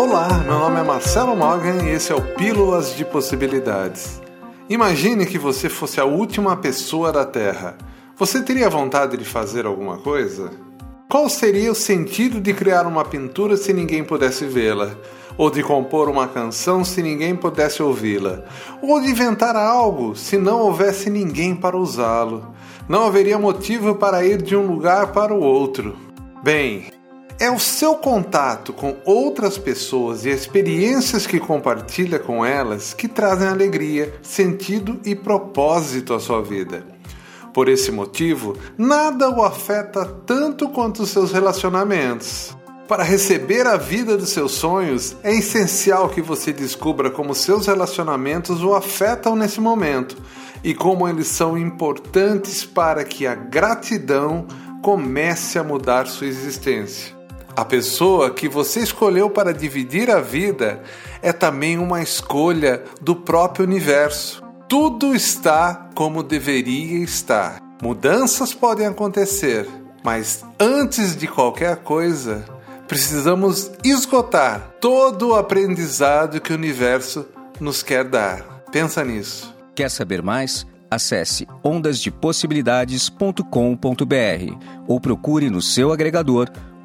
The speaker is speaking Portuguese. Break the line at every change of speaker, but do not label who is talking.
Olá, meu nome é Marcelo Morgan e esse é o Pílulas de Possibilidades. Imagine que você fosse a última pessoa da Terra. Você teria vontade de fazer alguma coisa? Qual seria o sentido de criar uma pintura se ninguém pudesse vê-la? Ou de compor uma canção se ninguém pudesse ouvi-la? Ou de inventar algo se não houvesse ninguém para usá-lo? Não haveria motivo para ir de um lugar para o outro. Bem, é o seu contato com outras pessoas e experiências que compartilha com elas que trazem alegria, sentido e propósito à sua vida. Por esse motivo, nada o afeta tanto quanto os seus relacionamentos. Para receber a vida dos seus sonhos, é essencial que você descubra como seus relacionamentos o afetam nesse momento e como eles são importantes para que a gratidão comece a mudar sua existência. A pessoa que você escolheu para dividir a vida é também uma escolha do próprio universo. Tudo está como deveria estar. Mudanças podem acontecer, mas antes de qualquer coisa, precisamos esgotar todo o aprendizado que o universo nos quer dar. Pensa nisso.
Quer saber mais? Acesse ondasdepossibilidades.com.br ou procure no seu agregador